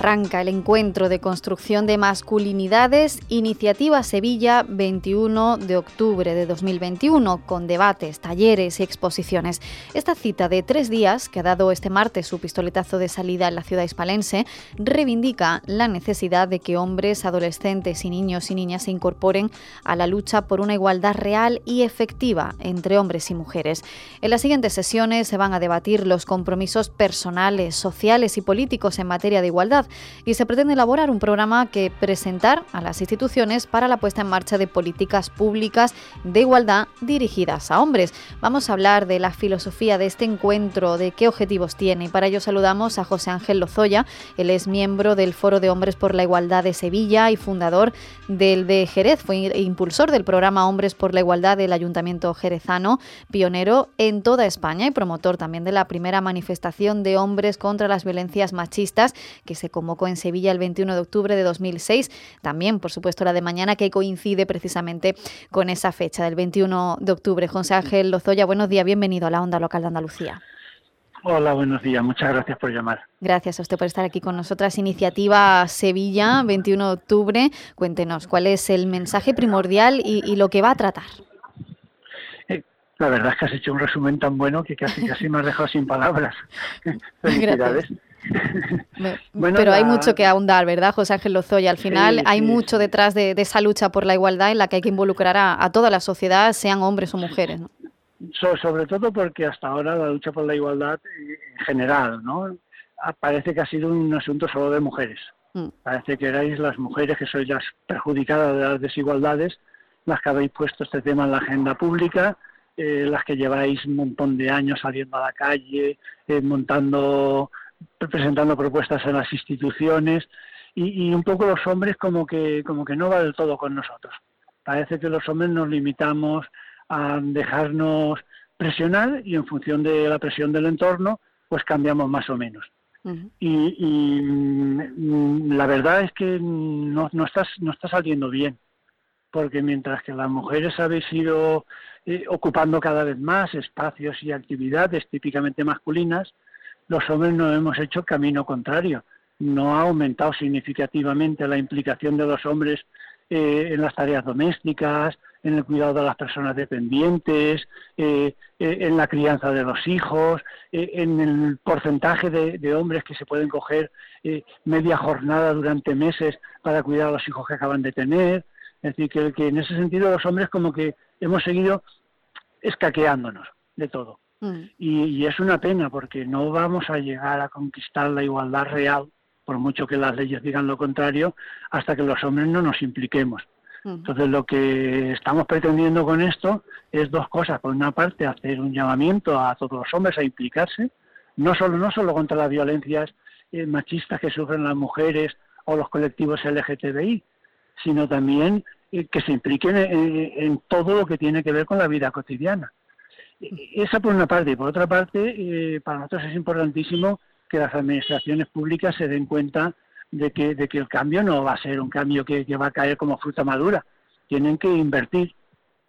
Arranca el encuentro de construcción de masculinidades Iniciativa Sevilla 21 de octubre de 2021 con debates, talleres y exposiciones. Esta cita de tres días que ha dado este martes su pistoletazo de salida en la ciudad hispalense reivindica la necesidad de que hombres, adolescentes y niños y niñas se incorporen a la lucha por una igualdad real y efectiva entre hombres y mujeres. En las siguientes sesiones se van a debatir los compromisos personales, sociales y políticos en materia de igualdad y se pretende elaborar un programa que presentar a las instituciones para la puesta en marcha de políticas públicas de igualdad dirigidas a hombres. Vamos a hablar de la filosofía de este encuentro, de qué objetivos tiene. Para ello saludamos a José Ángel Lozoya, él es miembro del Foro de Hombres por la Igualdad de Sevilla y fundador del de Jerez, fue impulsor del programa Hombres por la Igualdad del Ayuntamiento Jerezano, pionero en toda España y promotor también de la primera manifestación de hombres contra las violencias machistas que se convocó en Sevilla el 21 de octubre de 2006. También, por supuesto, la de mañana que coincide precisamente con esa fecha del 21 de octubre. José Ángel Lozoya, buenos días, bienvenido a la Onda Local de Andalucía. Hola, buenos días. Muchas gracias por llamar. Gracias a usted por estar aquí con nosotras. Iniciativa Sevilla, 21 de octubre. Cuéntenos, ¿cuál es el mensaje primordial y, lo que va a tratar? Eh, la verdad es que has hecho un resumen tan bueno que casi casi me has dejado sin palabras. Felicidades. Pero hay mucho que ahondar, ¿verdad, José Ángel Lozoya? Al final hay mucho detrás de, esa lucha por la igualdad en la que hay que involucrar a, toda la sociedad, sean hombres o mujeres. ¿no? sobre todo porque hasta ahora la lucha por la igualdad en general, ¿no? Ah, parece que ha sido un asunto solo de mujeres. Mm. Parece que erais las mujeres que sois las perjudicadas de las desigualdades, las que habéis puesto este tema en la agenda pública, eh, las que lleváis un montón de años saliendo a la calle, eh, montando presentando propuestas en las instituciones y, un poco los hombres como que como que no va del todo con nosotros. Parece que los hombres nos limitamos a dejarnos presionar y en función de la presión del entorno pues cambiamos más o menos. y, mm, la verdad es que no, no, estás, no está saliendo bien, porque mientras que las mujeres habéis ido eh, ocupando cada vez más espacios y actividades típicamente masculinas, los hombres no hemos hecho camino contrario. No ha aumentado significativamente la implicación de los hombres eh, en las tareas domésticas, en el cuidado de las personas dependientes, eh, eh, en la crianza de los hijos, en el porcentaje de, hombres que se pueden coger media jornada durante meses para cuidar a los hijos que acaban de tener. Es decir, que en ese sentido los hombres como que hemos seguido escaqueándonos de todo. Mm. Y, es una pena porque no vamos a llegar a conquistar la igualdad real, por mucho que las leyes digan lo contrario, hasta que los hombres no nos impliquemos. Mm. Entonces lo que estamos pretendiendo con esto es dos cosas. Por una parte, hacer un llamamiento a todos los hombres a implicarse, no solo, no solo contra las violencias eh, machistas que sufren las mujeres o los colectivos LGTBI, sino también eh, que se impliquen en todo lo que tiene que ver con la vida cotidiana. Esa por una parte. Y por otra parte, eh, para nosotros es importantísimo que las administraciones públicas se den cuenta de que, de que el cambio no va a ser un cambio que, va a caer como fruta madura. Tienen que invertir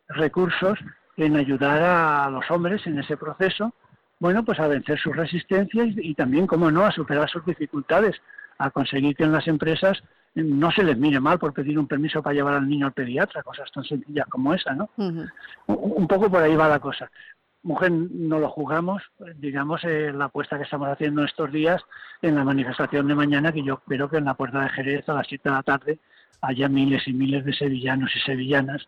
recursos en ayudar a los hombres en ese proceso, bueno, pues a vencer sus resistencias y, también, como no, a superar sus dificultades, a conseguir que en las empresas no se les mire mal por pedir un permiso para llevar al niño al pediatra, cosas tan sencillas como esa, ¿no? un, poco por ahí va la cosa mujer no lo juzgamos, digamos, eh, la apuesta que estamos haciendo estos días en la manifestación de mañana, que yo espero que en la puerta de Jerez a las 7 de la tarde haya miles y miles de sevillanos y sevillanas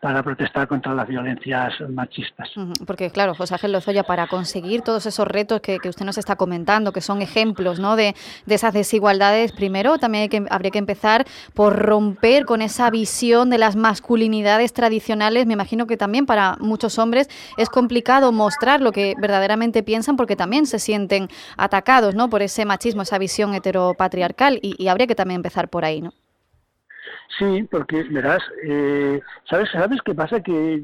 para protestar contra las violencias machistas. Porque claro, José Ángel Lozoya, para conseguir todos esos retos que, usted nos está comentando, que son ejemplos ¿no? de, esas desigualdades, primero también que, habría que empezar por romper con esa visión de las masculinidades tradicionales. Me imagino que también para muchos hombres es complicado mostrar lo que verdaderamente piensan porque también se sienten atacados ¿no? por ese machismo, esa visión heteropatriarcal y, y habría que también empezar por ahí. ¿no? Sí, porque verás, eh, ¿sabes, ¿sabes qué pasa? Que,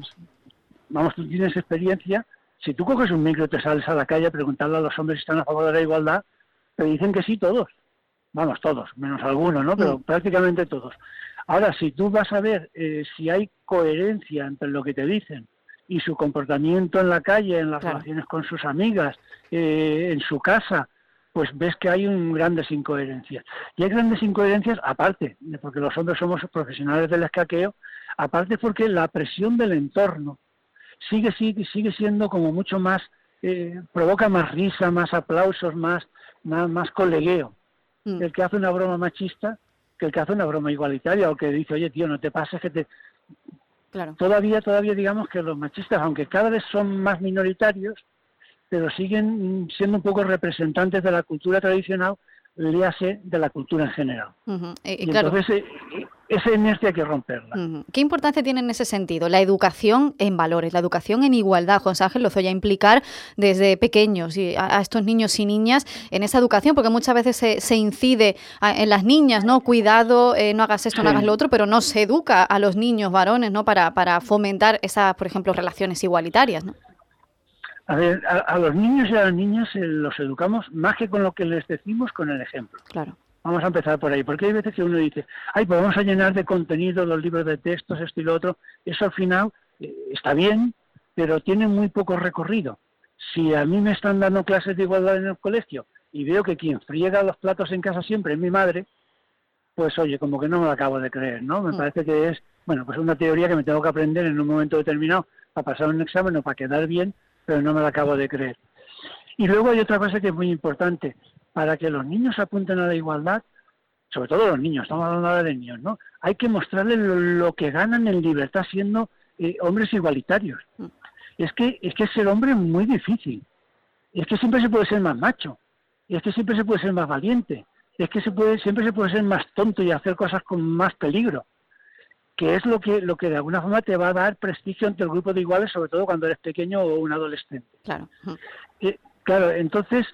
vamos, tú tienes experiencia, si tú coges un micro y te sales a la calle a preguntarle a los hombres si están a favor de la igualdad, te dicen que sí todos. Vamos, todos, menos algunos, ¿no? Pero prácticamente todos. Ahora, si tú vas a ver eh, si hay coherencia entre lo que te dicen y su comportamiento en la calle, en las relaciones con sus amigas, eh, en su casa, pues ves que hay un grandes incoherencias. Y hay grandes incoherencias aparte, porque los hombres somos profesionales del escaqueo, aparte porque la presión del entorno sigue, sigue, sigue siendo como mucho más, eh, provoca más risa, más aplausos, más, más, más colegueo. Mm. El que hace una broma machista que el que hace una broma igualitaria o que dice, oye tío, no te pases que te... Claro. Todavía, todavía digamos que los machistas, aunque cada vez son más minoritarios, pero siguen siendo un poco representantes de la cultura tradicional, le hace de la cultura en general. Eh, y entonces, eh, esa inercia hay que romperla. ¿Qué importancia tiene en ese sentido la educación en valores, la educación en igualdad, José Ángel Lozoya, implicar desde pequeños y a, estos niños y niñas en esa educación? Porque muchas veces se, incide en las niñas, ¿no? Cuidado, eh, no hagas esto, no hagas lo otro, pero no se educa a los niños varones, ¿no? Para, para fomentar esas, por ejemplo, relaciones igualitarias, ¿no? A ver, a, los niños y a las niñas eh, los educamos más que con lo que les decimos, con el ejemplo. Claro. Vamos a empezar por ahí, porque hay veces que uno dice, ay, pues vamos a llenar de contenido los libros de textos, esto y lo otro. Eso al final eh, está bien, pero tiene muy poco recorrido. Si a mí me están dando clases de igualdad en el colegio y veo que quien friega los platos en casa siempre es mi madre, pues oye, como que no me lo acabo de creer, ¿no? Me mm. parece que es, bueno, pues una teoría que me tengo que aprender en un momento determinado para pasar un examen o para quedar bien, pero no me lo acabo de creer. Y luego hay otra cosa que es muy importante. Para que los niños apunten a la igualdad, sobre todo los niños, estamos hablando ahora de niños, ¿no? Hay que mostrarles lo, que ganan en libertad siendo eh, hombres igualitarios. Mm. Es que, es que ser hombre es muy difícil. Es que siempre se puede ser más macho. Es que siempre se puede ser más valiente. Es que se puede, siempre se puede ser más tonto y hacer cosas con más peligro que es lo que, lo que de alguna forma te va a dar prestigio ante el grupo de iguales, sobre todo cuando eres pequeño o un adolescente. Claro. Eh, claro, entonces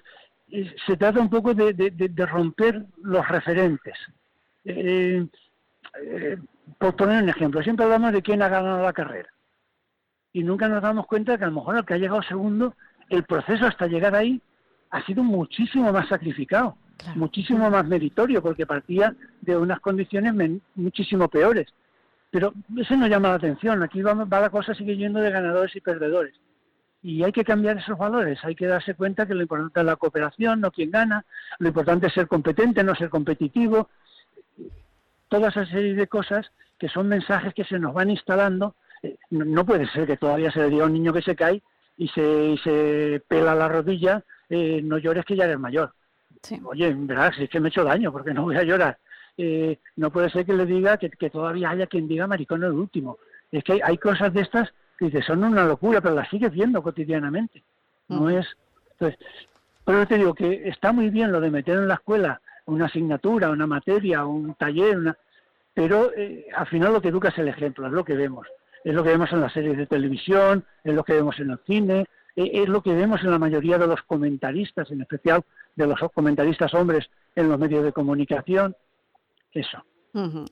eh, se trata un poco de, de, romper los referentes. Eh, por poner un ejemplo, siempre hablamos de quién ha ganado la carrera. Y nunca nos damos cuenta que a lo mejor el que ha llegado segundo, el proceso hasta llegar ahí ha sido muchísimo más sacrificado, muchísimo más meritorio, porque partía de unas condiciones muchísimo peores. Pero eso no llama la atención. Aquí va, va la cosa sigue yendo de ganadores y perdedores. Y hay que cambiar esos valores. Hay que darse cuenta que lo importante es la cooperación, no quien gana. Lo importante es ser competente, no ser competitivo. Toda esa serie de cosas que son mensajes que se nos van instalando. Eh, no puede ser que todavía se le diga a un niño que se cae y se, se pela la rodilla, eh, no llores que ya eres mayor. Oye, verás, si es que me he hecho daño, porque no voy a llorar. Eh, no puede ser que le diga que, todavía haya quien diga maricón el último. Es que hay, cosas de estas que dice, son una locura, pero las sigues viendo cotidianamente. No es. Entonces, pero te digo que está muy bien lo de meter en la escuela una asignatura, una materia, un taller, una... pero eh, al final lo que educa es el ejemplo, es lo que vemos. Es lo que vemos en las series de televisión, es lo que vemos en el cine, eh, es lo que vemos en la mayoría de los comentaristas, en especial de los comentaristas hombres en los medios de comunicación eso.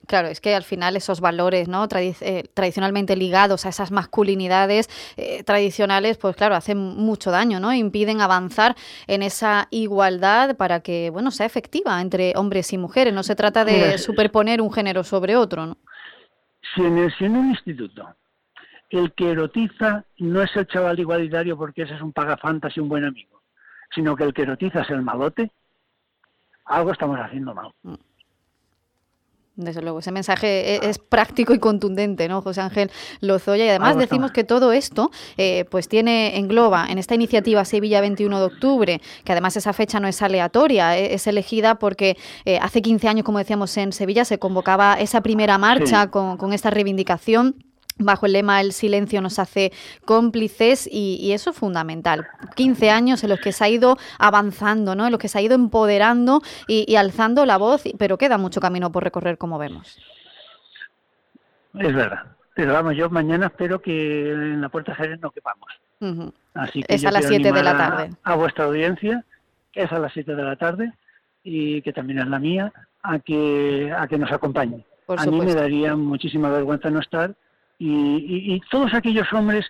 Claro, es que al final esos valores ¿no? Eh, tradicionalmente ligados a esas masculinidades eh, tradicionales, pues claro, hacen mucho daño, ¿no? Impiden avanzar en esa igualdad para que, bueno, sea efectiva entre hombres y mujeres. No se trata de superponer un género sobre otro, ¿no? Si en, el, en un instituto el que erotiza no es el chaval igualitario porque ese es un pagafantas y un buen amigo, sino que el que erotiza es el malote, algo estamos haciendo mal. Mm. Desde luego, ese mensaje e-, es, práctico y contundente, ¿no, José Ángel Lozoya? Y además decimos que todo esto, eh, pues tiene, engloba en esta iniciativa Sevilla 21 de octubre, que además esa fecha no es aleatoria, e-, es elegida porque eh, hace 15 años, como decíamos, en Sevilla se convocaba esa primera marcha con, con esta reivindicación bajo el lema El silencio nos hace cómplices y, eso es fundamental. 15 años en los que se ha ido avanzando, ¿no? en los que se ha ido empoderando y, alzando la voz, pero queda mucho camino por recorrer, como vemos. Es verdad. Pero vamos, yo mañana espero que en la Puerta Jerez no quepamos. Así que es a las 7 de la tarde. A, vuestra audiencia, que es a las 7 de la tarde y que también es la mía, a que, a que nos acompañe a mí me daría muchísima vergüenza no estar. Y, todos aquellos hombres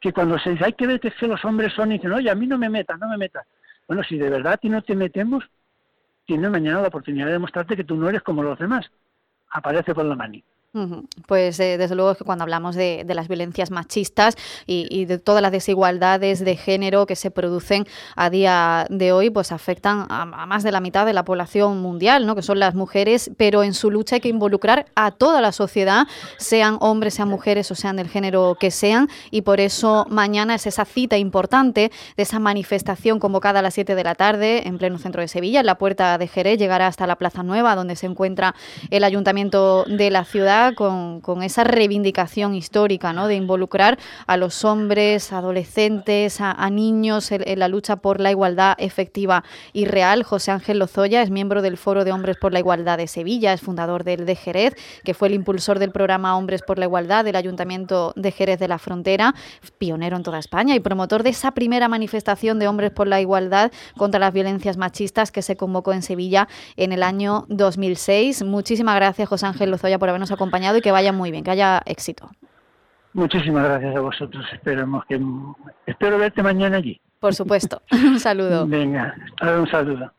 que cuando se dice, hay que ver que, los hombres son, y dicen, oye, a mí no me metas, no me metas. Bueno, si de verdad a ti no te metemos, tienes mañana la oportunidad de demostrarte que tú no eres como los demás. Aparece por la mani. Pues eh, desde luego que cuando hablamos de, las violencias machistas y, de todas las desigualdades de género que se producen a día de hoy, pues afectan a, más de la mitad de la población mundial, ¿no? que son las mujeres, pero en su lucha hay que involucrar a toda la sociedad, sean hombres, sean mujeres o sean del género que sean, y por eso mañana es esa cita importante de esa manifestación convocada a las 7 de la tarde en pleno centro de Sevilla, en la puerta de Jerez, llegará hasta la Plaza Nueva, donde se encuentra el ayuntamiento de la ciudad con, esa reivindicación histórica, ¿no? De involucrar a los hombres, adolescentes, a, niños en, la lucha por la igualdad efectiva y real. José Ángel Lozoya es miembro del Foro de Hombres por la Igualdad de Sevilla, es fundador del de Jerez, que fue el impulsor del programa Hombres por la Igualdad del Ayuntamiento de Jerez de la Frontera, pionero en toda España y promotor de esa primera manifestación de Hombres por la Igualdad contra las violencias machistas que se convocó en Sevilla en el año 2006. Muchísimas gracias, José Ángel Lozoya, por habernos acompañado y que vaya muy bien, que haya éxito. Muchísimas gracias a vosotros. Esperemos que espero verte mañana allí. Por supuesto. un saludo. Venga, un saludo.